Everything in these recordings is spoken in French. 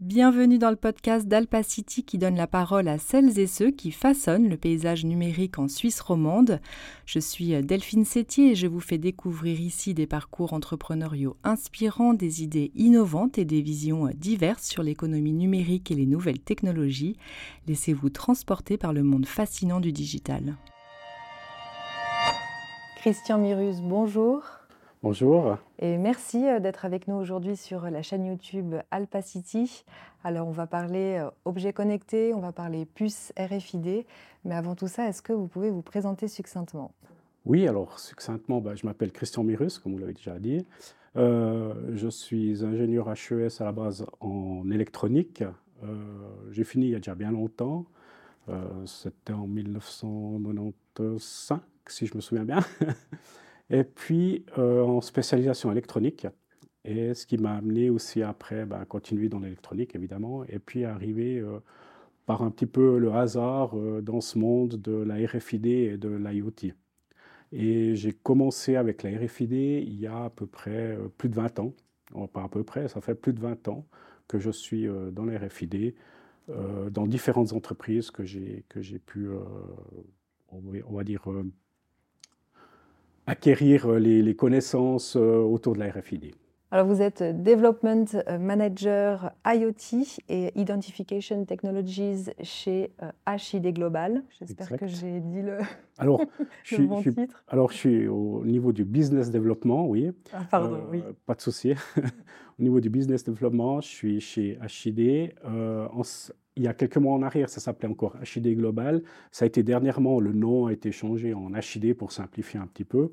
Bienvenue dans le podcast d'Alpacity qui donne la parole à celles et ceux qui façonnent le paysage numérique en Suisse romande. Je suis Delphine Sétier et je vous fais découvrir ici des parcours entrepreneuriaux inspirants, des idées innovantes et des visions diverses sur l'économie numérique et les nouvelles technologies. Laissez-vous transporter par le monde fascinant du digital. Christian Mirus, bonjour. Bonjour. Et merci euh, d'être avec nous aujourd'hui sur la chaîne YouTube Alpacity. Alors, on va parler euh, objets connectés, on va parler puces RFID. Mais avant tout ça, est-ce que vous pouvez vous présenter succinctement? Oui, alors succinctement, bah, je m'appelle Christian Mirus, comme vous l'avez déjà dit. Euh, je suis ingénieur HES à la base en électronique. J'ai fini il y a déjà bien longtemps. C'était en 1995, si je me souviens bien. Et puis euh, en spécialisation électronique, et ce qui m'a amené aussi après bah, à continuer dans l'électronique évidemment, et puis arriver euh, par un petit peu le hasard euh, dans ce monde de la RFID et de l'IoT. Et j'ai commencé avec la RFID il y a à peu près plus de 20 ans. pas à peu près, ça fait plus de 20 ans que je suis dans la RFID, dans différentes entreprises que j'ai pu, on va dire, acquérir euh, les, connaissances euh, autour de la RFID. Alors vous êtes Development Manager IoT et Identification Technologies chez HID euh, Global. J'espère que j'ai dit le, alors, je bon titre. Alors je suis au niveau du business développement, oui. Ah, pardon, oui. Pas de souci. au niveau du business développement, je suis chez HID. en, il y a quelques mois en arrière, ça s'appelait encore HID Global. Ça a été dernièrement, le nom a été changé en HID pour simplifier un petit peu.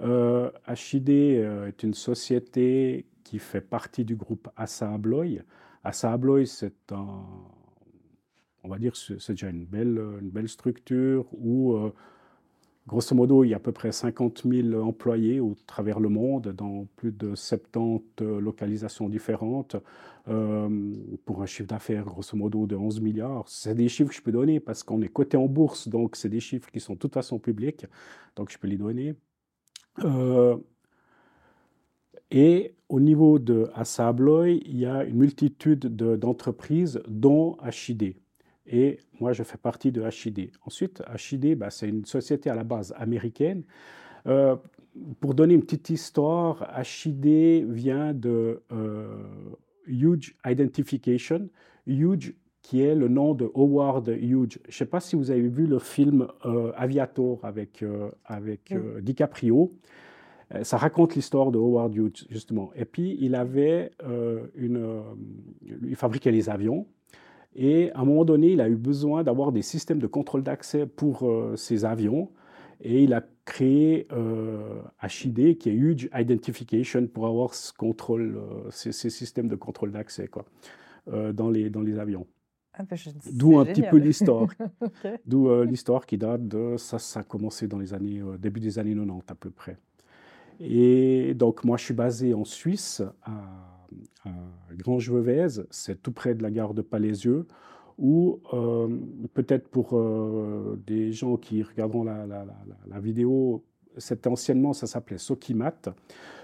Euh, HID euh, est une société qui fait partie du groupe Assa Abloy. Assa Abloy, c'est un, on va dire, c'est déjà une belle, une belle structure où euh, Grosso modo, il y a à peu près 50 000 employés au travers le monde, dans plus de 70 localisations différentes, euh, pour un chiffre d'affaires grosso modo de 11 milliards. C'est des chiffres que je peux donner parce qu'on est coté en bourse, donc c'est des chiffres qui sont de toute façon publics, donc je peux les donner. Euh, et au niveau de Assa Abloy, il y a une multitude d'entreprises, dont HID et moi je fais partie de HID. Ensuite, HID, bah, c'est une société à la base américaine. Euh, pour donner une petite histoire, HID vient de euh, Huge Identification. Huge qui est le nom de Howard Hughes. Je ne sais pas si vous avez vu le film euh, Aviator avec, avec DiCaprio. Ça raconte l'histoire de Howard Hughes, justement. Et puis, il avait une. il fabriquait les avions. Et à un moment donné, il a eu besoin d'avoir des systèmes de contrôle d'accès pour euh, ses avions. Et il a créé HID, euh, qui est Huge Identification, pour avoir ce contrôle, euh, ces, systèmes de contrôle d'accès dans, les, dans les avions. Ah ben, D'où un petit peu l'histoire. D'où l'histoire qui date de ça, ça a commencé dans les années début des années 90 à peu près. Et donc moi je suis basé en Suisse à à Grange-Vevez, c'est tout près de la gare de Palaisieux, où euh, peut-être pour euh, des gens qui regarderont la, vidéo, c'était anciennement, ça s'appelait Sokimat.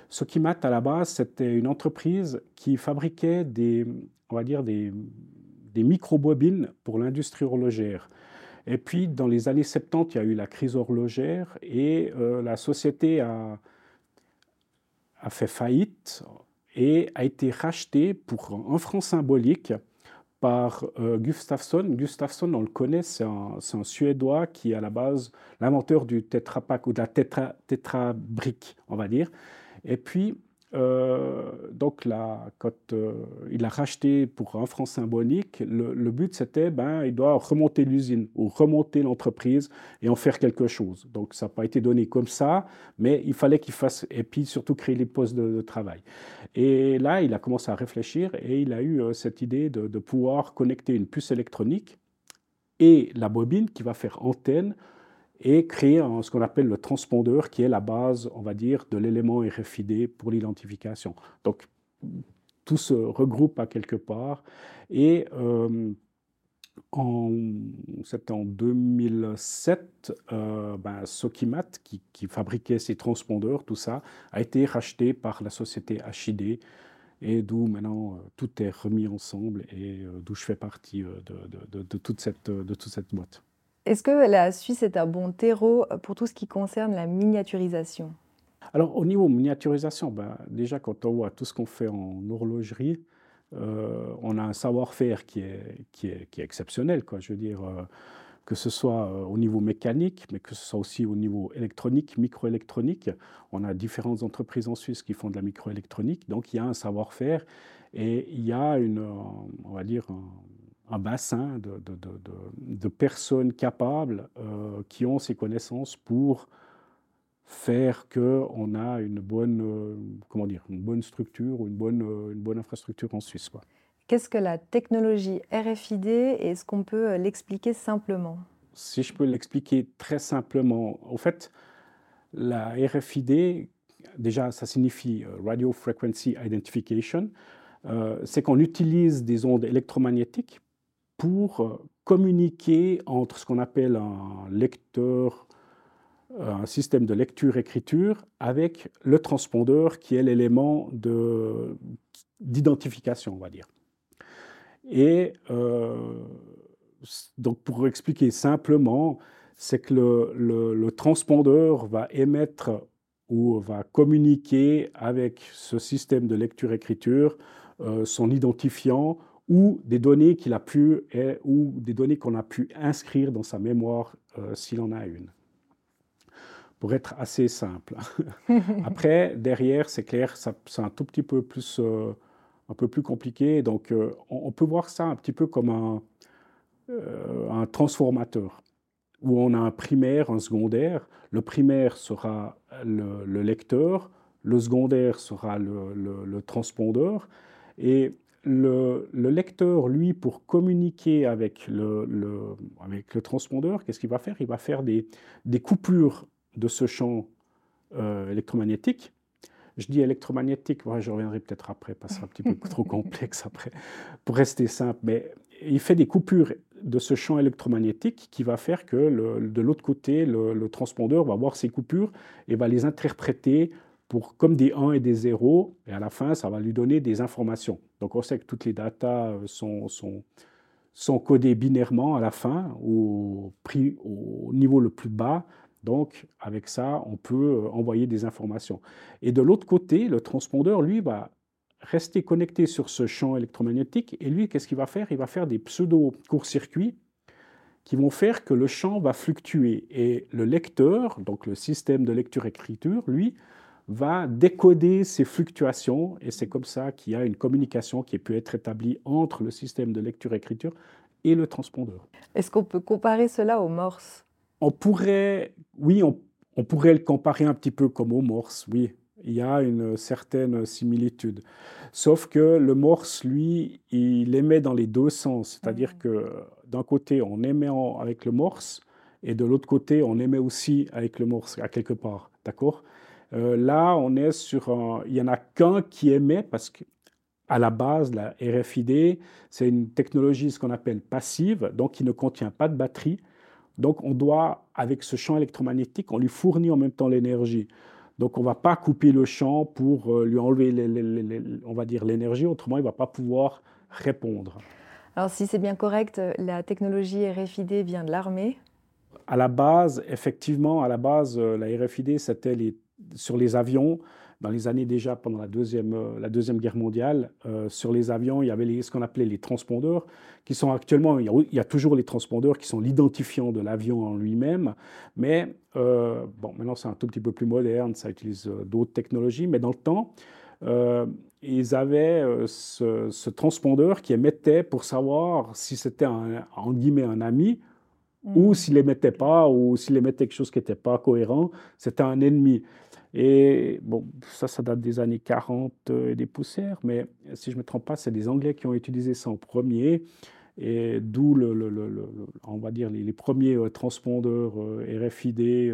Sokimat, à la base, c'était une entreprise qui fabriquait des, on va dire, des, micro-bobines pour l'industrie horlogère. Et puis, dans les années 70, il y a eu la crise horlogère et euh, la société a fait faillite et a été racheté pour un franc symbolique par euh, Gustafsson. Gustafsson, on le connaît, c'est un, Suédois qui est à la base l'inventeur du Tetra Pak ou de la Tetra, tetra brique, on va dire. Et puis, euh, donc là, quand euh, il a racheté pour un franc symbolique, le, but c'était, ben, il doit remonter l'usine ou remonter l'entreprise et en faire quelque chose. Donc ça n'a pas été donné comme ça, mais il fallait qu'il fasse, et puis surtout créer les postes de, travail. Et là, il a commencé à réfléchir et il a eu euh, cette idée de, de pouvoir connecter une puce électronique et la bobine qui va faire antenne et créer ce qu'on appelle le transpondeur, qui est la base, on va dire, de l'élément RFID pour l'identification. Donc, tout se regroupe à quelque part. Et euh, en, en 2007, euh, ben, Sokimat, qui, fabriquait ces transpondeurs, tout ça, a été racheté par la société HID. et d'où maintenant tout est remis ensemble et d'où je fais partie de, toute cette, de toute cette boîte. Est-ce que la Suisse est un bon terreau pour tout ce qui concerne la miniaturisation? Alors au niveau miniaturisation, ben, déjà quand on voit tout ce qu'on fait en horlogerie, on a un savoir-faire qui est, qui, est, qui est exceptionnel. Je veux dire, que ce soit euh, au niveau mécanique, mais que ce soit aussi au niveau électronique, microélectronique. On a différentes entreprises en Suisse qui font de la microélectronique, donc il y a un savoir-faire et il y a une, euh, on va dire, bassin de, de, de, de, personnes capables euh, qui ont ces connaissances pour faire qu'on a une bonne, comment dire, une bonne structure ou une bonne, une bonne infrastructure en Suisse. Quoi. Qu'est-ce que la technologie RFID et est-ce qu'on peut euh, l'expliquer simplement? Si je peux l'expliquer très simplement, en fait, la RFID, déjà, ça signifie euh, Radio Frequency Identification. Euh, c'est qu'on utilise des ondes électromagnétiques pour communiquer entre ce qu'on appelle un lecteur, un système de lecture-écriture, avec le transpondeur qui est l'élément d'identification, on va dire. Et euh, donc, pour expliquer simplement, c'est que le, transpondeur va émettre ou va communiquer avec ce système de lecture-écriture euh, son identifiant ou des données qu'il a pu ou des données qu'on a pu inscrire dans sa mémoire euh, s'il en a une. Pour être assez simple. Après, derrière, c'est clair, c'est un tout petit peu plus un peu plus compliqué. Donc, euh, on, peut voir ça un petit peu comme un, euh, un transformateur, où on a un primaire, un secondaire. Le primaire sera le, lecteur, le secondaire sera le, le, transpondeur. Et le, lecteur, lui, pour communiquer avec le, avec le transpondeur, qu'est-ce qu'il va faire? Il va faire des, des, coupures de ce champ euh, électromagnétique je dis électromagnétique, je reviendrai peut-être après, parce que c'est un petit peu trop complexe après, pour rester simple. Mais il fait des coupures de ce champ électromagnétique qui va faire que de l'autre côté, le, transpondeur va voir ces coupures et va les interpréter pour, comme des 1 et des 0, et à la fin, ça va lui donner des informations. Donc on sait que toutes les datas euh, sont, sont, sont codées binairement à la fin, au, prix, au niveau le plus bas, donc, avec ça, on peut euh, envoyer des informations. Et de l'autre côté, le transpondeur, lui, va rester connecté sur ce champ électromagnétique. Et lui, qu'est-ce qu'il va faire? Il va faire des pseudo-courts-circuits qui vont faire que le champ va fluctuer. Et le lecteur, donc le système de lecture-écriture, lui, va décoder ces fluctuations. Et c'est comme ça qu'il y a une communication qui peut être établie entre le système de lecture-écriture et le transpondeur. Est-ce qu'on peut comparer cela aux morses on pourrait, oui, on, pourrait le comparer un petit peu comme au morse, oui. Il y a une certaine similitude. Sauf que le morse, lui, il émet dans les deux sens. C'est-à-dire mmh. que d'un côté, on émet avec le morse, et de l'autre côté, on émet aussi avec le morse, à quelque part. D'accord? Euh, Là, on est sur un. Il n'y en a qu'un qui émet, parce que à la base, la RFID, c'est une technologie, ce qu'on appelle passive, donc qui ne contient pas de batterie. Donc on doit, avec ce champ électromagnétique, on lui fournit en même temps l'énergie. Donc on ne va pas couper le champ pour euh, lui enlever, on va dire, l'énergie, autrement il ne va pas pouvoir répondre. Alors si c'est bien correct, la technologie RFID vient de l'armée À la base, effectivement, à la base, euh, la RFID, c'était sur les avions dans les années déjà pendant la Deuxième, euh, la deuxième Guerre mondiale, euh, sur les avions, il y avait ce qu'on appelait les transpondeurs, qui sont actuellement, il y, a, toujours les transpondeurs qui sont l'identifiant de l'avion en lui-même, mais euh, bon, maintenant c'est un tout petit peu plus moderne, ça utilise d'autres technologies, mais dans le temps, ils avaient ce, ce, transpondeur qui émettait pour savoir si c'était un, en guillemets un ami, ou mmh. s'il émettait pas, ou s'il émettait quelque chose qui n'était pas cohérent, c'était un ennemi. Et bon, ça, ça date des années 40 euh, et des poussières, mais si je ne me trompe pas, c'est les Anglais qui ont utilisé ça en premier, et d'où, le, le, on va dire, les, premiers euh, transpondeurs euh, RFID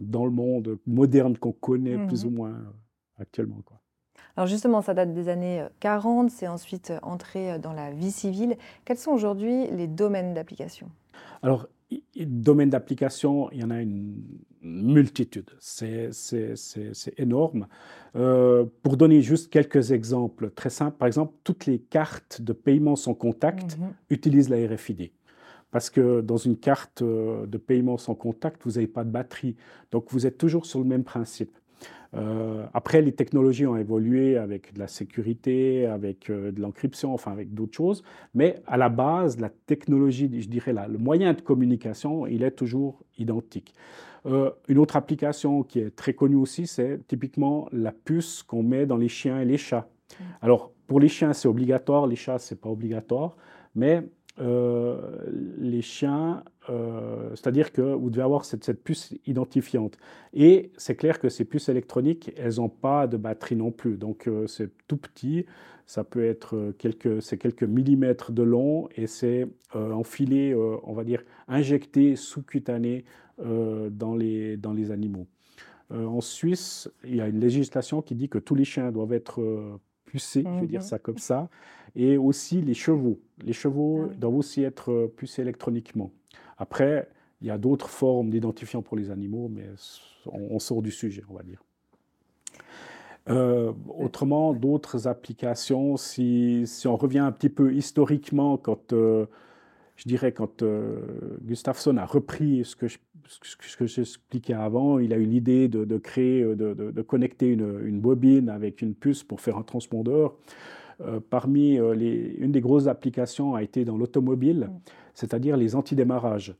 dans le monde moderne qu'on connaît plus ou mmh moins actuellement. Quoi. Alors justement, ça date des années 40, c'est ensuite entré dans la vie civile. Quels sont aujourd'hui les domaines d'application? Alors, domaine d'application, il y en a une multitude. C'est énorme. Euh, pour donner juste quelques exemples très simples, par exemple, toutes les cartes de paiement sans contact mhm. utilisent la RFID. Parce que dans une carte euh, de paiement sans contact, vous n'avez pas de batterie. Donc vous êtes toujours sur le même principe. Euh, après, les technologies ont évolué avec de la sécurité, avec euh, de l'encryption, enfin avec d'autres choses. Mais à la base, la technologie, je dirais là, le moyen de communication, il est toujours identique. Euh, une autre application qui est très connue aussi, c'est typiquement la puce qu'on met dans les chiens et les chats. Mmh. Alors, pour les chiens, c'est obligatoire, les chats, c'est pas obligatoire. Mais euh, les chiens, euh, c'est-à-dire que vous devez avoir cette, puce identifiante. Et c'est clair que ces puces électroniques, elles n'ont pas de batterie non plus. Donc euh, c'est tout petit, ça peut être quelques, c'est quelques millimètres de long et c'est enfilé, on va dire, injecté sous-cutané dans, les, dans les animaux. en Suisse, il y a une législation qui dit que tous les chiens doivent être pucés, je vais dire mhm. ça comme ça, et aussi les chevaux. Les chevaux ah doivent aussi être euh, pucés électroniquement. Après, il y a d'autres formes d'identifiants pour les animaux, mais on, sort du sujet, on va dire. Euh, autrement, d'autres applications, si, si, on revient un petit peu historiquement, quand euh, je dirais quand euh, Gustafsson a repris ce que, ce que j'expliquais avant, il a eu l'idée de, créer, de, de, connecter une, une, bobine avec une puce pour faire un transpondeur. Euh, parmi euh, les, une des grosses applications a été dans l'automobile, mm. c'est-à-dire les antidémarrages.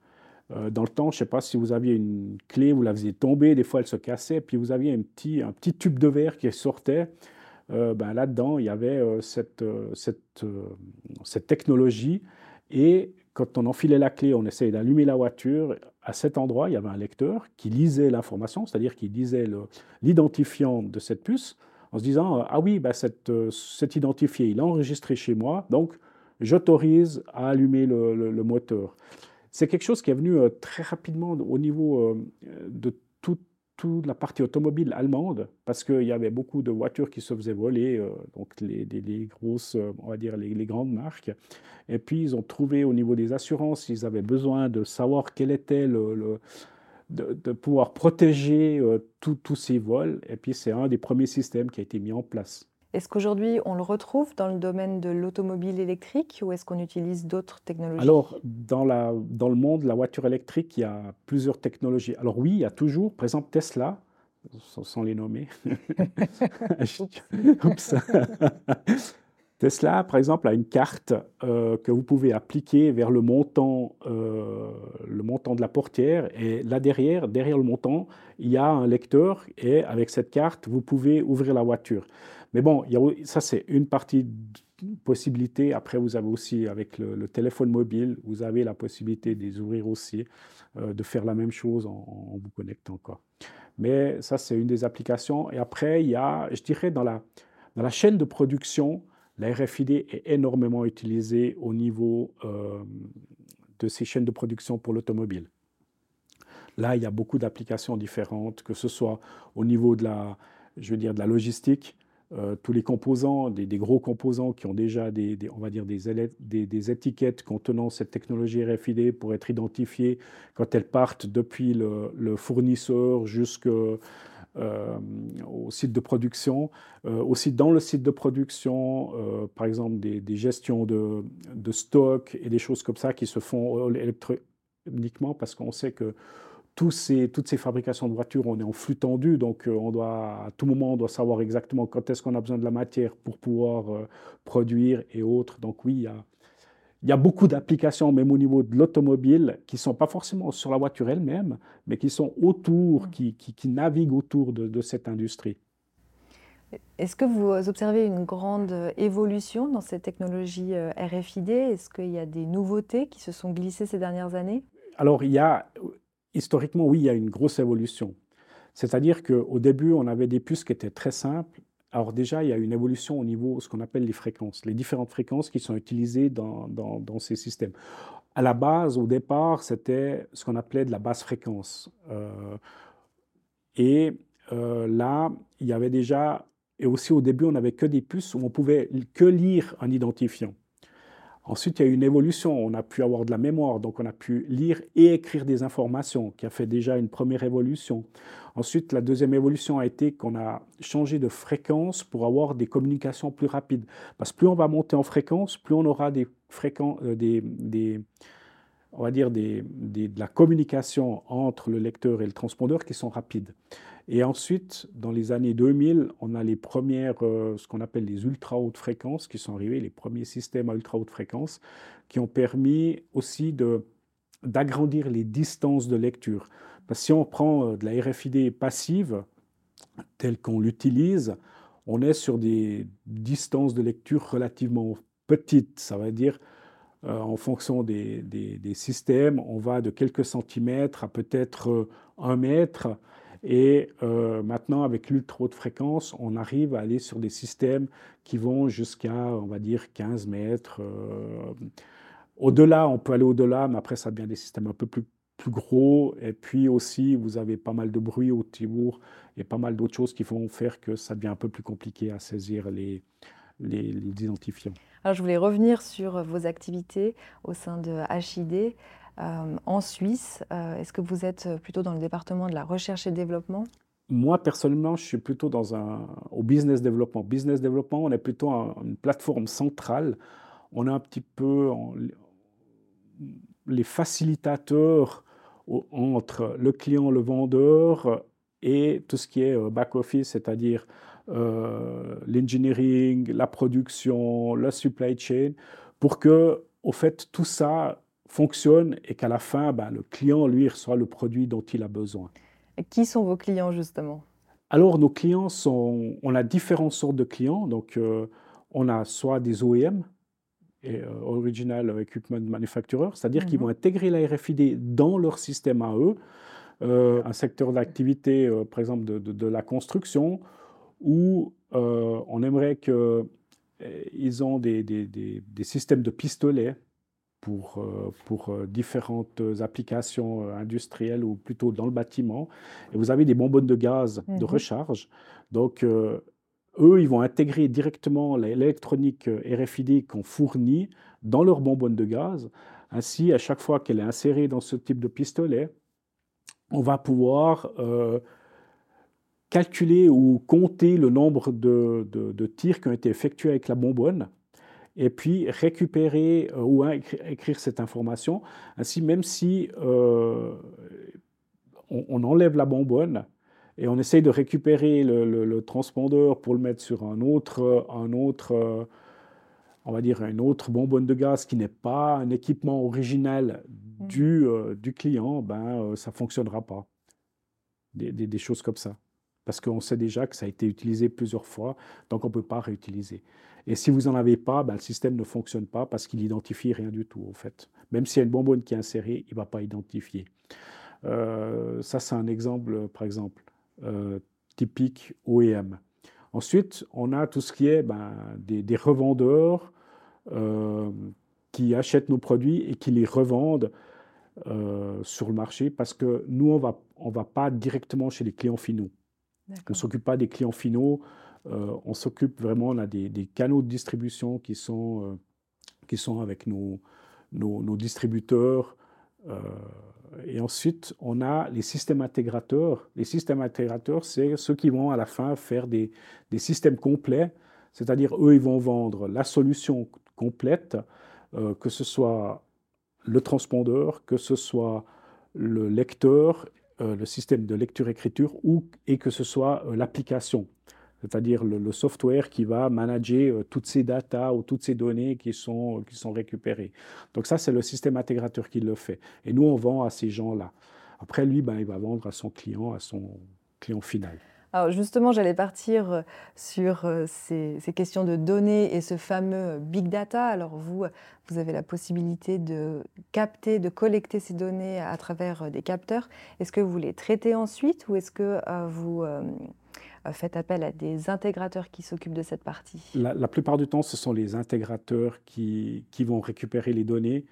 dans le temps, je ne sais pas si vous aviez une clé, vous la faisiez tomber, des fois elle se cassait, puis vous aviez un petit, un petit tube de verre qui sortait. ben là-dedans, il y avait cette, cette, cette technologie et quand on enfilait la clé, on essayait d'allumer la voiture. À cet endroit, il y avait un lecteur qui lisait l'information, c'est-à-dire qui lisait l'identifiant de cette puce, en se disant Ah oui, bah cet, identifié, il est enregistré chez moi, donc j'autorise à allumer le, moteur. C'est quelque chose qui est venu euh, très rapidement au niveau euh, de toute toute la partie automobile allemande, parce qu'il y avait beaucoup de voitures qui se faisaient voler, euh, donc les, grosses, euh, on va dire les, grandes marques. Et puis ils ont trouvé au niveau des assurances, ils avaient besoin de savoir quel était le, de, de, pouvoir protéger euh, tous ces vols. Et puis c'est un des premiers systèmes qui a été mis en place. Est-ce qu'aujourd'hui, on le retrouve dans le domaine de l'automobile électrique ou est-ce qu'on utilise d'autres technologies? Alors, dans, la, dans le monde de la voiture électrique, il y a plusieurs technologies. Alors oui, il y a toujours, par exemple, Tesla, sans, les nommer. Tesla, par exemple, a une carte euh, que vous pouvez appliquer vers le montant, euh, le montant de la portière. Et là derrière, derrière le montant, il y a un lecteur. Et avec cette carte, vous pouvez ouvrir la voiture. Mais bon, ça c'est une partie possibilité. Après, vous avez aussi avec le, téléphone mobile, vous avez la possibilité de les ouvrir aussi, euh, de faire la même chose en, vous connectant. Mais ça, c'est une des applications. Et après, il y a, je dirais, dans la, dans la chaîne de production, la RFID est énormément utilisée au niveau euh, de ces chaînes de production pour l'automobile. Là, il y a beaucoup d'applications différentes, que ce soit au niveau de la, je veux dire, de la logistique, euh, tous les composants, des, gros composants qui ont déjà des, on va dire des, étiquettes contenant cette technologie RFID pour être identifiées quand elles partent depuis le, fournisseur jusqu'au euh, site de production. Euh, aussi dans le site de production, par exemple des, gestions de, de, stock et des choses comme ça qui se font électroniquement parce qu'on sait que ces, toutes ces fabrications de voitures, on est en flux tendu, donc euh, on doit, à tout moment, on doit savoir exactement quand est-ce qu'on a besoin de la matière pour pouvoir euh, produire et autres. Donc oui, il y a, il y a beaucoup d'applications, même au niveau de l'automobile, qui ne sont pas forcément sur la voiture elle-même, mais qui sont autour, mmh. qui, qui, naviguent autour de, de cette industrie. Est-ce que vous observez une grande évolution dans cette technologie euh, RFID Est-ce qu'il y a des nouveautés qui se sont glissées ces dernières années? Alors, il y a historiquement, oui, il y a une grosse évolution. C'est-à-dire qu'au début, on avait des puces qui étaient très simples. Alors déjà, il y a une évolution au niveau de ce qu'on appelle les fréquences, les différentes fréquences qui sont utilisées dans, ces systèmes. À la base, au départ, c'était ce qu'on appelait de la basse fréquence. Euh, et euh, là, il y avait déjà, et aussi au début, on n'avait que des puces où on pouvait que lire un identifiant. Ensuite, il y a eu une évolution. On a pu avoir de la mémoire, donc on a pu lire et écrire des informations, qui a fait déjà une première évolution. Ensuite, la deuxième évolution a été qu'on a changé de fréquence pour avoir des communications plus rapides. Parce que plus on va monter en fréquence, plus on aura des fréquences, euh, des, on va dire de la communication entre le lecteur et le transpondeur qui sont rapides. Et ensuite, dans les années 2000, on a les premières, euh, ce qu'on appelle les ultra hautes fréquences qui sont arrivés, les premiers systèmes à ultra haute fréquence, qui ont permis aussi d'agrandir les distances de lecture. Parce que si on prend euh, de la RFID passive, telle qu'on l'utilise, on est sur des distances de lecture relativement petites. Ça veut dire, euh, en fonction des, des, systèmes, on va de quelques centimètres à peut-être un mètre. Et euh, maintenant, avec l'ultra haute fréquence, on arrive à aller sur des systèmes qui vont jusqu'à, on va dire, 15 mètres. Euh, au-delà, on peut aller au-delà, mais après, ça devient des systèmes un peu plus, plus gros. Et puis aussi, vous avez pas mal de bruit au Timur et pas mal d'autres choses qui vont faire que ça devient un peu plus compliqué à saisir les, les, les identifiants. Alors, je voulais revenir sur vos activités au sein de HID. Euh, en Suisse. Euh, est-ce que vous êtes plutôt dans le département de la recherche et développement? Moi, personnellement, je suis plutôt dans un, au business développement. Business développement, on est plutôt une plateforme centrale. On est un petit peu les facilitateurs entre le client, le vendeur et tout ce qui est euh, back-office, c'est-à-dire l'engineering, la production, la supply chain, pour que, au fait, tout ça fonctionne et qu'à la fin, ben, le client, lui, reçoit le produit dont il a besoin. Et qui sont vos clients, justement? Alors, nos clients sont... On a différentes sortes de clients. Donc, euh, on a soit des OEM, et, euh, Original Equipment Manufacturer, c'est-à-dire qu'ils mhm. vont intégrer la RFID dans leur système à eux. Euh, un secteur d'activité, par exemple, de, la construction, où on aimerait qu'ils ont des, des, des systèmes de pistolets pour, euh, pour euh, différentes applications euh, industrielles ou plutôt dans le bâtiment. Et vous avez des bonbonnes de gaz de mhm. recharge. Donc, eux, ils vont intégrer directement l'électronique RFID qu'on fournit dans leur bonbonne de gaz. Ainsi, à chaque fois qu'elle est insérée dans ce type de pistolet, on va pouvoir calculer ou compter le nombre de, de, de, tirs qui ont été effectués avec la bonbonne et puis récupérer euh, ou écrire cette information. Ainsi, même si euh, on, enlève la bonbonne et on essaye de récupérer le, transpondeur pour le mettre sur un autre, un autre on va dire, une autre bonbonne de gaz qui n'est pas un équipement original mmh. du, euh, du client, ben, ça ne fonctionnera pas. Des, des, choses comme ça. Parce qu'on sait déjà que ça a été utilisé plusieurs fois, donc on ne peut pas réutiliser. Et si vous n'en avez pas, ben, le système ne fonctionne pas parce qu'il n'identifie rien du tout, en fait. Même s'il y a une bonbonne qui est insérée, il ne va pas identifier. Euh, ça, c'est un exemple, par exemple, euh, typique OEM. Ensuite, on a tout ce qui est ben, des, revendeurs euh, qui achètent nos produits et qui les revendent sur le marché parce que nous, on va, ne on va pas directement chez les clients finaux. On ne s'occupe pas des clients finaux. Euh, on s'occupe vraiment, on a des, canaux de distribution qui sont, euh, qui sont avec nos, nos, distributeurs. Euh, et ensuite, on a les systèmes intégrateurs. Les systèmes intégrateurs, c'est ceux qui vont à la fin faire des, des systèmes complets, c'est-à-dire eux, ils vont vendre la solution complète, que ce soit le transpondeur, que ce soit le lecteur, le système de lecture-écriture, ou et que ce soit l'application c'est-à-dire le, software qui va manager euh, toutes ces datas ou toutes ces données qui sont, qui sont récupérées. Donc ça, c'est le système intégrateur qui le fait. Et nous, on vend à ces gens-là. Après, lui, ben, il va vendre à son client, à son client final. Alors justement, j'allais partir euh, sur euh, ces, questions de données et ce fameux big data. Alors vous, vous avez la possibilité de capter, de collecter ces données à travers des capteurs. Est-ce que vous les traitez ensuite ou est-ce que vous euh, faites appel à des intégrateurs qui s'occupent de cette partie? La, plupart du temps, ce sont les intégrateurs qui, qui vont récupérer les données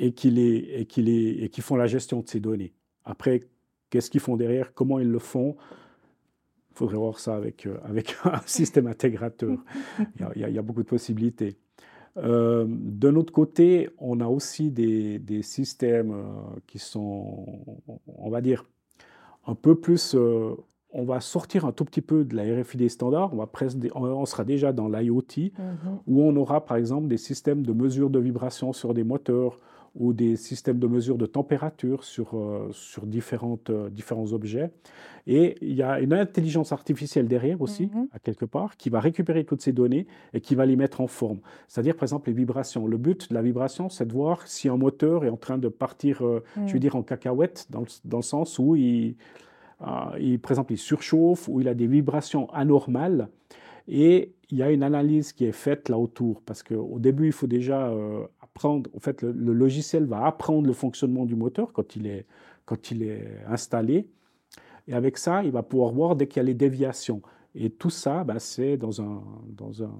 et qui, les, et, qui les, et qui font la gestion de ces données. Après, qu'est-ce qu'ils font derrière? Comment ils le font? Il faudrait voir ça avec, euh, avec un système intégrateur. Il y, a, il y, a, beaucoup de possibilités. Euh, de notre côté, on a aussi des, des systèmes euh, qui sont, on va dire, un peu plus euh, on va sortir un tout petit peu de la RFID standard, on, va on sera déjà dans l'IoT, mm-hmm. où on aura par exemple des systèmes de mesure de vibration sur des moteurs ou des systèmes de mesure de température sur, euh, sur différentes, euh, différents objets. Et il y a une intelligence artificielle derrière aussi, mm-hmm. à quelque part, qui va récupérer toutes ces données et qui va les mettre en forme. C'est-à-dire, par exemple, les vibrations. Le but de la vibration, c'est de voir si un moteur est en train de partir, je veux mm. dire, en cacahuète, dans dans le sens où il euh, il, par exemple, il surchauffe ou il a des vibrations anormales. Et il y a une analyse qui est faite là autour, parce qu'au début, il faut déjà euh, apprendre, en fait, le, logiciel va apprendre le fonctionnement du moteur quand il est, quand il est installé. Et avec ça, il va pouvoir voir dès qu'il y a les déviations. Et tout ça, bah, c'est dans un, dans, un,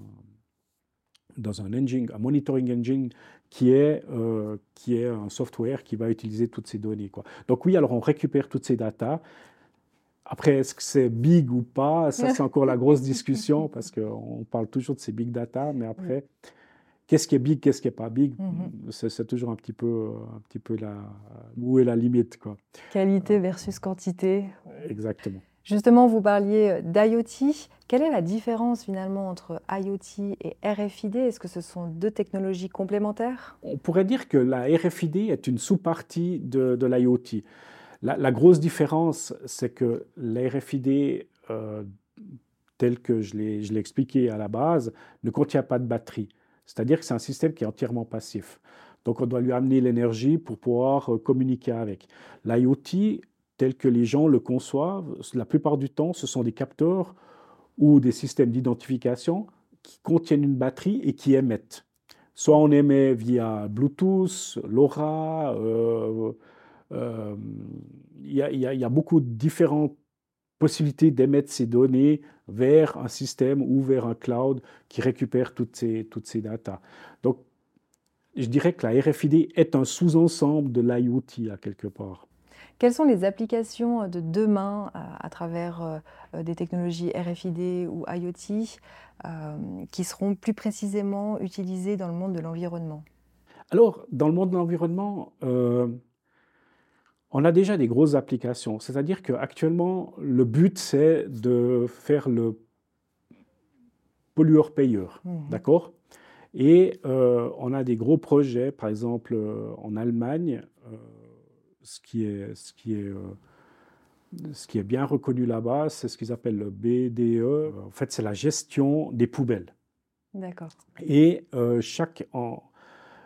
dans un engine, un monitoring engine qui est, euh, qui est un software qui va utiliser toutes ces données. Quoi. Donc oui, alors on récupère toutes ces datas après, est-ce que c'est big ou pas? Ça, c'est encore la grosse discussion parce qu'on parle toujours de ces big data, mais après, qu'est-ce qui est big, qu'est-ce qui n'est pas big? Mm-hmm. C'est toujours un petit peu, un petit peu la, où est la limite. Quoi. Qualité versus quantité. Exactement. Justement, vous parliez d'IoT. Quelle est la différence finalement entre IoT et RFID Est-ce que ce sont deux technologies complémentaires? On pourrait dire que la RFID est une sous-partie de, de l'IoT. La, grosse différence, c'est que l'RFID, euh, tel que je l'ai expliqué à la base, ne contient pas de batterie. C'est-à-dire que c'est un système qui est entièrement passif. Donc on doit lui amener l'énergie pour pouvoir euh, communiquer avec. L'IoT, tel que les gens le conçoivent, la plupart du temps, ce sont des capteurs ou des systèmes d'identification qui contiennent une batterie et qui émettent. Soit on émet via Bluetooth, LoRa, euh, euh, il y, a beaucoup de différentes possibilités d'émettre ces données vers un système ou vers un cloud qui récupère toutes ces, toutes ces datas. Donc, je dirais que la RFID est un sous-ensemble de l'IoT à quelque part. Quelles sont les applications de demain euh, à, travers euh, des technologies RFID ou IoT qui seront plus précisément utilisées dans le monde de l'environnement? Alors, dans le monde de l'environnement, on a déjà des grosses applications. C'est-à-dire qu'actuellement, le but, c'est de faire le pollueur-payeur. Mmh. D'accord? Et euh, on a des gros projets, par exemple euh, en Allemagne, euh, ce, qui est, ce, qui est, ce qui est bien reconnu là-bas, c'est ce qu'ils appellent le BDE. En fait, c'est la gestion des poubelles. D'accord. Et chaque, en,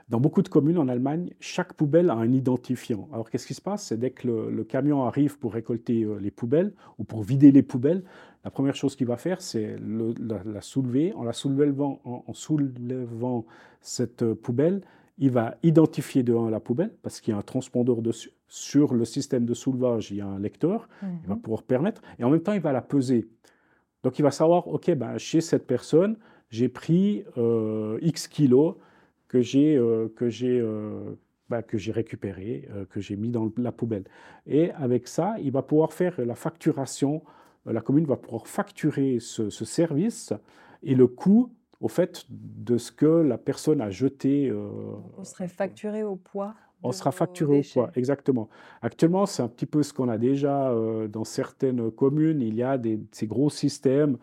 dans beaucoup de communes en Allemagne, chaque poubelle a un identifiant. Alors qu'est-ce qui se passe? C'est dès que le, camion arrive pour récolter euh, les poubelles ou pour vider les poubelles, la première chose qu'il va faire, c'est la, soulever. En la soulevant, en, soulevant cette euh, poubelle, il va identifier de la poubelle parce qu'il y a un transpondeur dessus. Sur le système de soulevage, il y a un lecteur. Il va mhm. pouvoir permettre. Et en même temps, il va la peser. Donc il va savoir, OK, ben, chez cette personne, j'ai pris euh, X kilos que j'ai euh, que j'ai euh, bah, que j'ai récupéré, euh, que j'ai mis dans la poubelle. Et avec ça, il va pouvoir faire la facturation. La commune va pouvoir facturer ce, service et le coût au fait de ce que la personne a jeté. on serait facturé au poids. On sera facturé au poids, exactement. Actuellement, c'est un petit peu ce qu'on a déjà dans certaines communes. Il y a des, ces gros systèmes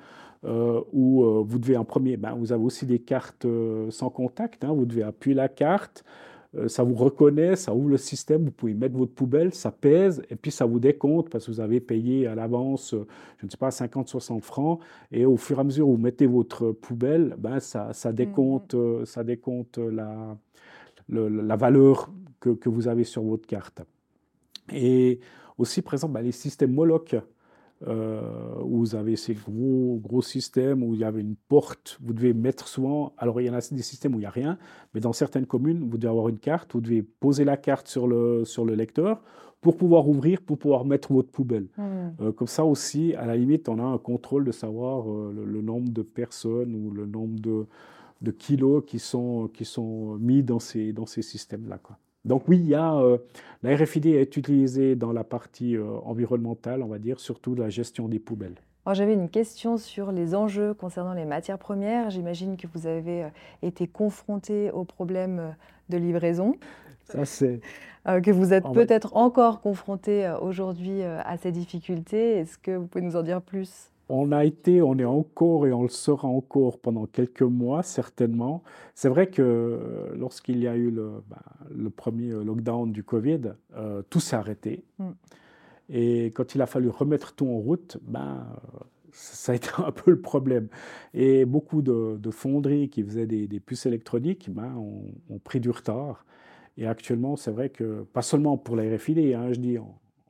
où euh, vous devez en premier, ben, vous avez aussi des cartes euh, sans contact, hein, vous devez appuyer la carte, ça vous reconnaît, ça ouvre le système, vous pouvez mettre votre poubelle, ça pèse, et puis ça vous décompte parce que vous avez payé à l'avance, je ne sais pas, 50, 60 francs, et au fur et à mesure où vous mettez votre poubelle, ben, ça, ça décompte, mmh ça décompte la, la valeur que, que, vous avez sur votre carte. Et aussi, par exemple, ben, les systèmes Moloch, euh, où vous avez ces gros, gros systèmes où il y avait une porte, vous devez mettre souvent, alors il y en a des systèmes où il n'y a rien, mais dans certaines communes, vous devez avoir une carte, vous devez poser la carte sur le, sur le lecteur pour pouvoir ouvrir, pour pouvoir mettre votre poubelle. Hmm. Euh, comme ça aussi, à la limite, on a un contrôle de savoir euh, le, nombre de personnes ou le nombre de, de kilos qui sont, qui sont mis dans ces, dans ces systèmes-là. Donc oui, il y a, euh, la RFID est utilisée dans la partie euh, environnementale, on va dire, surtout la gestion des poubelles. J'avais une question sur les enjeux concernant les matières premières. J'imagine que vous avez été confronté aux problèmes de livraison. Ça, c'est. que vous êtes peut-être encore confronté aujourd'hui à ces difficultés. Est-ce que vous pouvez nous en dire plus? On a été, on est encore et on le sera encore pendant quelques mois, certainement. C'est vrai que euh, lorsqu'il y a eu le, bah, premier lockdown du Covid, euh, tout s'est arrêté. Mm. Et quand il a fallu remettre tout en route, ben, ça a été un peu le problème. Et beaucoup de, fonderies qui faisaient des, puces électroniques ben, ont, pris du retard. Et actuellement, c'est vrai que, pas seulement pour la RFID, hein, je dis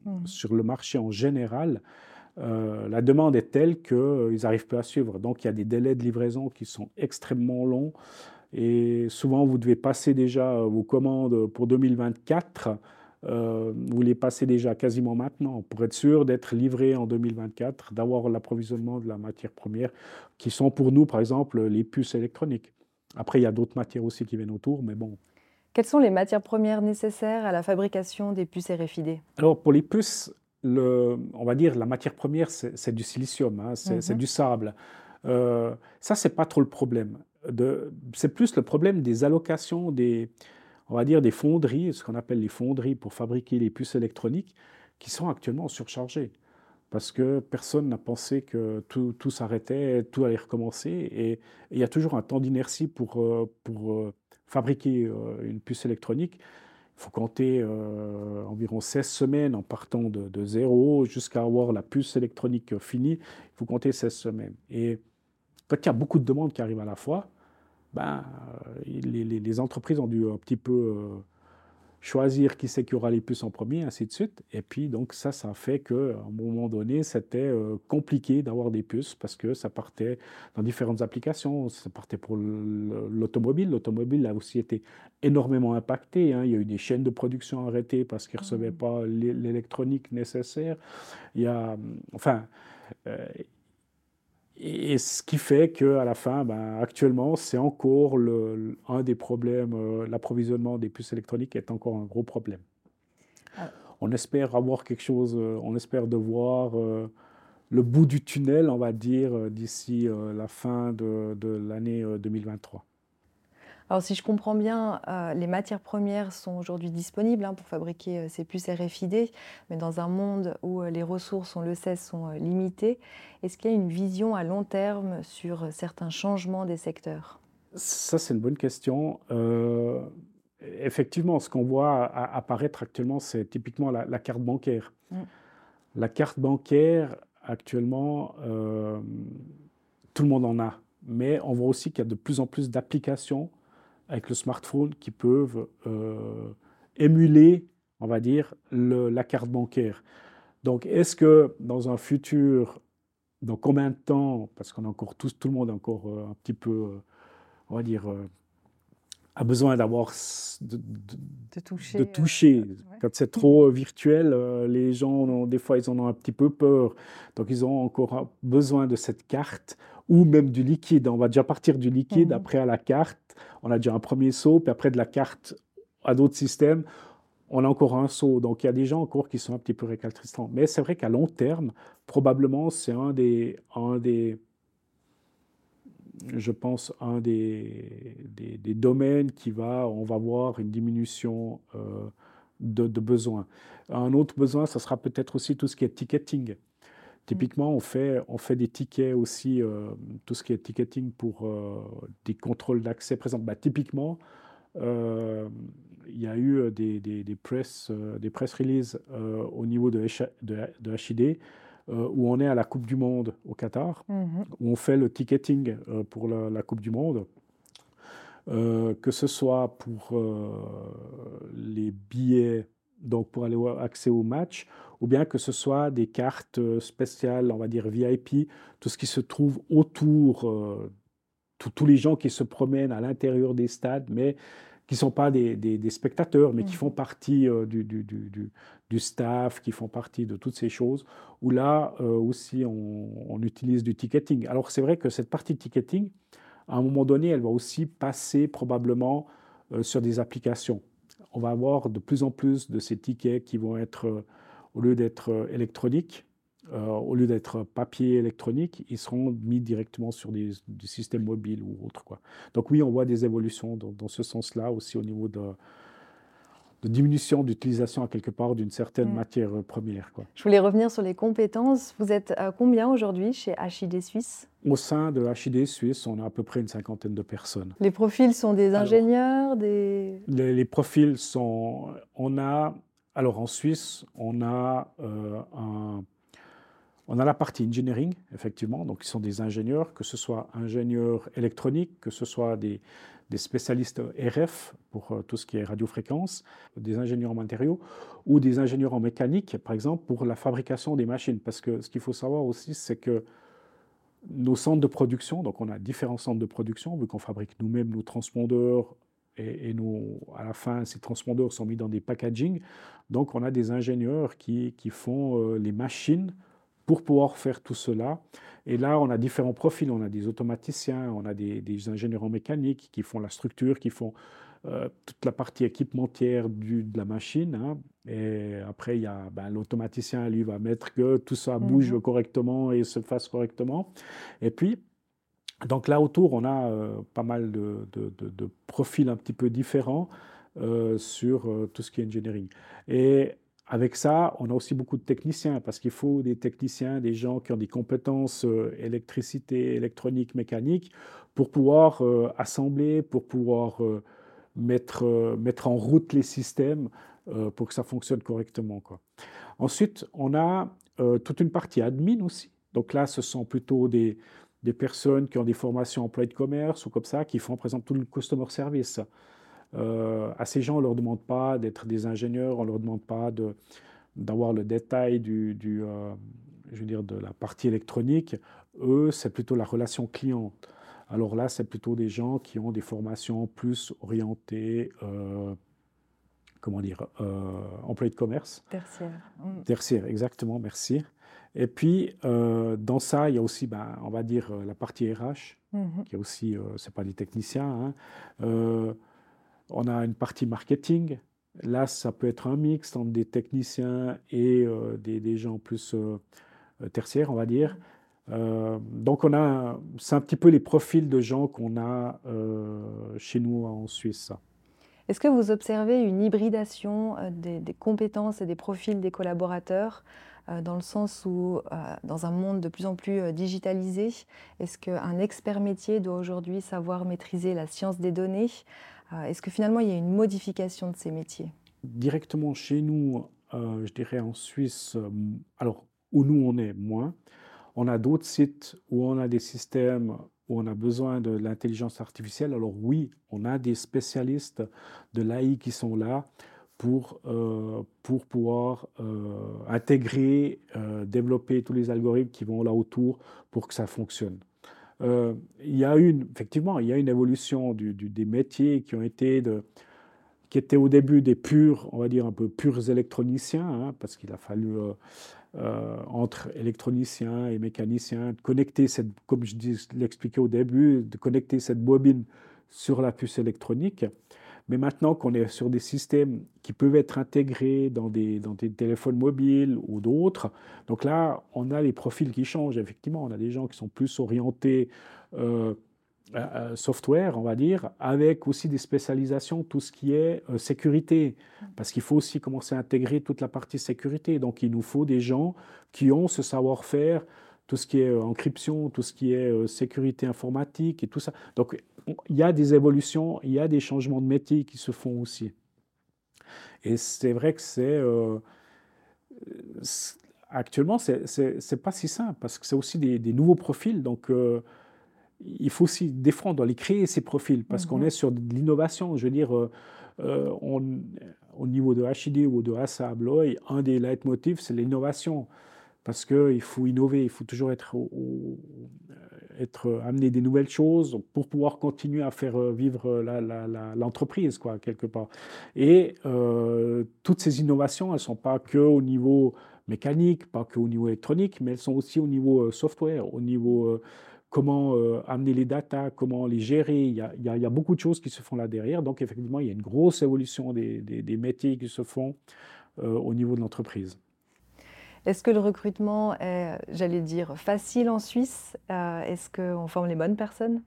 mm. sur le marché en général, euh, la demande est telle qu'ils euh, n'arrivent pas à suivre. Donc il y a des délais de livraison qui sont extrêmement longs. Et souvent, vous devez passer déjà euh, vos commandes pour 2024. vous les passez déjà quasiment maintenant pour être sûr d'être livré en 2024, d'avoir l'approvisionnement de la matière première, qui sont pour nous, par exemple, les puces électroniques. Après, il y a d'autres matières aussi qui viennent autour, mais bon. Quelles sont les matières premières nécessaires à la fabrication des puces RFID Alors, pour les puces, on va dire, la matière première, c'est du silicium, hein, c'est mhm. du sable. Euh, ça, c'est pas trop le problème. C'est plus le problème des allocations des, on va dire, des fonderies, ce qu'on appelle les fonderies pour fabriquer les puces électroniques, qui sont actuellement surchargées. Parce que personne n'a pensé que tout, tout s'arrêtait, tout allait recommencer. Et il y a toujours un temps d'inertie pour, euh, pour euh, fabriquer euh, une puce électronique. Faut compter euh, environ 16 semaines en partant de, zéro jusqu'à avoir la puce électronique finie. Il faut compter 16 semaines. Et quand il y a beaucoup de demandes qui arrivent à la fois, ben, euh, les, les, entreprises ont dû un petit peu euh, choisir qui c'est qui aura les puces en premier, ainsi de suite. Et puis, donc, ça, ça a fait qu'à un moment donné, c'était euh, compliqué d'avoir des puces parce que ça partait dans différentes applications. Ça partait pour l'automobile. L'automobile a aussi été énormément impacté. Hein. Il y a eu des chaînes de production arrêtées parce qu'ils ne recevaient mmh. pas l'électronique nécessaire. Il y a, enfin, euh, et ce qui fait qu'à la fin, ben, actuellement, c'est encore le, un des problèmes, euh, l'approvisionnement des puces électroniques est encore un gros problème. Ah. On espère avoir quelque chose, euh, on espère de voir euh, le bout du tunnel, on va dire, d'ici la fin de, de l'année 2023. Alors, si je comprends bien, euh, les matières premières sont aujourd'hui disponibles hein, pour fabriquer euh, ces puces RFID, mais dans un monde où euh, les ressources, on le sait, sont limitées, est-ce qu'il y a une vision à long terme sur certains changements des secteurs? Ça, c'est une bonne question. effectivement, ce qu'on voit apparaître actuellement, c'est typiquement la, carte bancaire. Mm. La carte bancaire, actuellement, tout le monde en a. Mais on voit aussi qu'il y a de plus en plus d'applications avec le smartphone qui peuvent euh, émuler, on va dire, la carte bancaire. Donc, est-ce que dans un futur, dans combien de temps, parce qu'on a encore tous, tout le monde encore euh, un petit peu, euh, on va dire, a besoin d'avoir de, toucher. De toucher. Quand c'est trop virtuel, les gens, des fois, ils en ont un petit peu peur. Donc, ils ont encore besoin de cette carte ou même du liquide. On va déjà partir du liquide, mhm. après à la carte. On a déjà un premier saut, puis après de la carte à d'autres systèmes, on a encore un saut. Donc il y a des gens encore qui sont un petit peu récalcitrants. Mais c'est vrai qu'à long terme, probablement, c'est un des, un des, je pense, un des, des, domaines qui va, on va voir une diminution euh, de, de besoins. Un autre besoin, ce sera peut-être aussi tout ce qui est ticketing. Typiquement, on fait, on fait des tickets aussi, euh, tout ce qui est ticketing pour euh, des contrôles d'accès. Par exemple, bah, typiquement, euh, il y a eu des, des, des press, des press releases au niveau de, de, de HID où on est à la Coupe du Monde au Qatar, mmh où on fait le ticketing pour la, la, Coupe du Monde. que ce soit pour les billets donc pour aller avoir accès au match, ou bien que ce soit des cartes euh, spéciales, on va dire VIP, tout ce qui se trouve autour, euh, tous les gens qui se promènent à l'intérieur des stades, mais qui ne sont pas des, des, spectateurs, mais qui mmh. font partie euh, du, du, du, du, staff, qui font partie de toutes ces choses, où là aussi on, on, utilise du ticketing. Alors c'est vrai que cette partie de ticketing, à un moment donné, elle va aussi passer probablement sur des applications on va avoir de plus en plus de ces tickets qui vont être, euh, au lieu d'être euh, électroniques, au lieu d'être papier électronique, ils seront mis directement sur des, systèmes mobiles ou autres. Donc oui, on voit des évolutions dans ce sens-là aussi au niveau de, de diminution d'utilisation à quelque part d'une certaine mm. matière euh, première. Quoi. Je voulais revenir sur les compétences. Vous êtes à combien aujourd'hui chez HID Suisse? Au sein de HID Suisse, on a à peu près une cinquantaine de personnes. Les profils sont des ingénieurs, des... Les, profils sont... On a... Alors en Suisse, on a euh, un on a la partie engineering, effectivement, donc ils sont des ingénieurs, que ce soit ingénieurs électroniques, que ce soit des, des spécialistes RF pour euh, tout ce qui est radiofréquence, des ingénieurs en matériaux ou des ingénieurs en mécanique, par exemple, pour la fabrication des machines. Parce que ce qu'il faut savoir aussi, c'est que nos centres de production, donc on a différents centres de production, vu qu'on fabrique nous-mêmes nos transpondeurs et, à la fin, ces transpondeurs sont mis dans des packaging. Donc on a des ingénieurs qui, font euh, les machines pour pouvoir faire tout cela. Et là, on a différents profils. On a des automaticiens, on a des, ingénieurs en mécanique qui font la structure, qui font euh, toute la partie équipementière du, de la machine. Hein. Et après, il y a ben, l'automaticien, lui, va mettre que tout ça bouge mhm. correctement et se fasse correctement. Et puis, donc là autour, on a euh, pas mal de, de, profils un petit peu différents euh, sur tout ce qui est engineering. Et avec ça, on a aussi beaucoup de techniciens, parce qu'il faut des techniciens, des gens qui ont des compétences euh, électricité, électronique, mécanique, pour pouvoir euh, assembler, pour pouvoir euh, mettre, mettre en route les systèmes pour que ça fonctionne correctement. Ensuite, on a toute une partie admin aussi. Donc là, ce sont plutôt des, des personnes qui ont des formations employés de commerce ou comme ça, qui font par exemple tout le customer service. Euh, à ces gens, on ne leur demande pas d'être des ingénieurs, on ne leur demande pas d'avoir le détail du, euh, je veux dire, de la partie électronique. Eux, c'est plutôt la relation client. Alors là, c'est plutôt des gens qui ont des formations plus orientées, euh, comment dire, employés de commerce. Tertiaire. Mm. Tertiaire, exactement, merci. Et puis, dans ça, il y a aussi, ben, on va dire, la partie RH, mm-hmm. qui est aussi, ce n'est pas des techniciens, hein, on a une partie marketing. Là, ça peut être un mix entre des techniciens et euh, des, gens plus euh, tertiaires, on va dire. Euh, donc, on a, c'est un petit peu les profils de gens qu'on a chez nous en Suisse. Est-ce que vous observez une hybridation des, compétences et des profils des collaborateurs dans le sens où, dans un monde de plus en plus digitalisé, est-ce qu'un expert métier doit aujourd'hui savoir maîtriser la science des données, euh, est-ce que finalement il y a une modification de ces métiers? Directement chez nous, euh, je dirais en Suisse, euh, alors où nous on est moins, on a d'autres sites où on a des systèmes où on a besoin de l'intelligence artificielle. Alors oui, on a des spécialistes de l'AI qui sont là pour, pour pouvoir intégrer, développer tous les algorithmes qui vont là autour pour que ça fonctionne. Euh, il y a une, effectivement, il y a une évolution des métiers qui ont été de, qui étaient au début des purs, on va dire un peu purs électroniciens, hein, parce qu'il a fallu euh, euh, entre électroniciens et mécaniciens connecter cette, comme je l'expliquais au début, de connecter cette bobine sur la puce électronique. Mais maintenant qu'on est sur des systèmes qui peuvent être intégrés dans des, téléphones mobiles ou d'autres, donc là, on a les profils qui changent. Effectivement, on a des gens qui sont plus orientés euh, software, on va dire, avec aussi des spécialisations, tout ce qui est euh, sécurité, parce qu'il faut aussi commencer à intégrer toute la partie sécurité. Donc, il nous faut des gens qui ont ce savoir-faire tout ce qui est euh, encryption, tout ce qui est euh, sécurité informatique et tout ça. Donc, il y a des évolutions, il y a des changements de métier qui se font aussi. Et c'est vrai que c'est. Euh, actuellement, c'est pas si simple parce que c'est aussi des, nouveaux profils. Donc, il faut aussi, doit les créer, ces profils, parce qu'on mhm. est sur de l'innovation. Je veux dire, on, au niveau de HID ou de ASA un des leitmotifs, c'est l'innovation parce qu'il faut innover, il faut toujours être, être amener des nouvelles choses pour pouvoir continuer à faire euh, vivre l'entreprise, quoi, quelque part. Et euh, toutes ces innovations, elles ne sont pas que au niveau mécanique, pas que au niveau électronique, mais elles sont aussi au niveau euh, software, au niveau comment amener les datas, comment les gérer. Il y, a, beaucoup de choses qui se font là derrière. Donc, effectivement, il y a une grosse évolution des métiers qui se font au niveau de l'entreprise. Est-ce que le recrutement est, j'allais dire, facile en Suisse? Est-ce qu'on forme les bonnes personnes?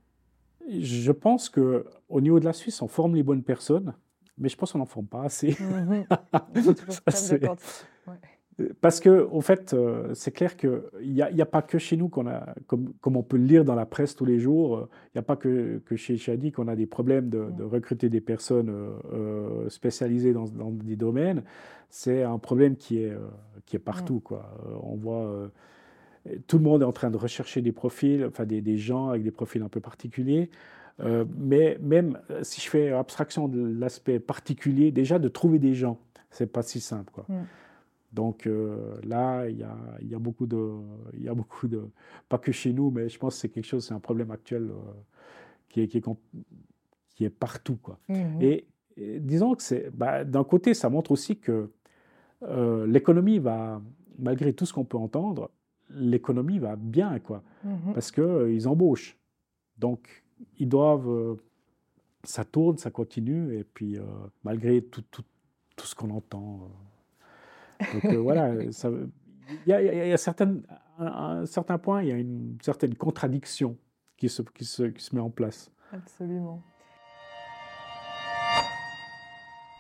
Je pense qu'au niveau de la Suisse, on forme les bonnes personnes, mais je pense qu'on n'en forme pas assez. Mhm. Parce que, en fait, euh, c'est clair qu'il n'y a, a, pas que chez nous qu'on a, comme, comme, on peut le lire dans la presse tous les jours, euh, il n'y a pas que, que chez Shadi qu'on a des problèmes de, de, recruter des personnes euh, spécialisées dans, dans, des domaines. C'est un problème qui est, qui est partout. Quoi. on voit, tout le monde est en train de rechercher des profils, enfin des, des gens avec des profils un peu particuliers. mais même si je fais abstraction de l'aspect particulier, déjà de trouver des gens, c'est pas si simple. Quoi. Donc euh, là, il y, a, il y, a, beaucoup de, il y a beaucoup de, pas que chez nous, mais je pense que c'est quelque chose, c'est un problème actuel euh, qui, est, qui, est, qui, est, partout. Quoi. Mmh et, disons que c'est, bah, d'un côté, ça montre aussi que euh, l'économie va, malgré tout ce qu'on peut entendre, l'économie va bien, quoi, mmh parce qu'ils embauchent. Donc, ils doivent, ça tourne, ça continue, et puis malgré tout, tout, tout ce qu'on entend. Donc voilà, il y a, certaines, à un certain point, il y a une certaine contradiction qui se, qui se, qui se met en place. Absolument.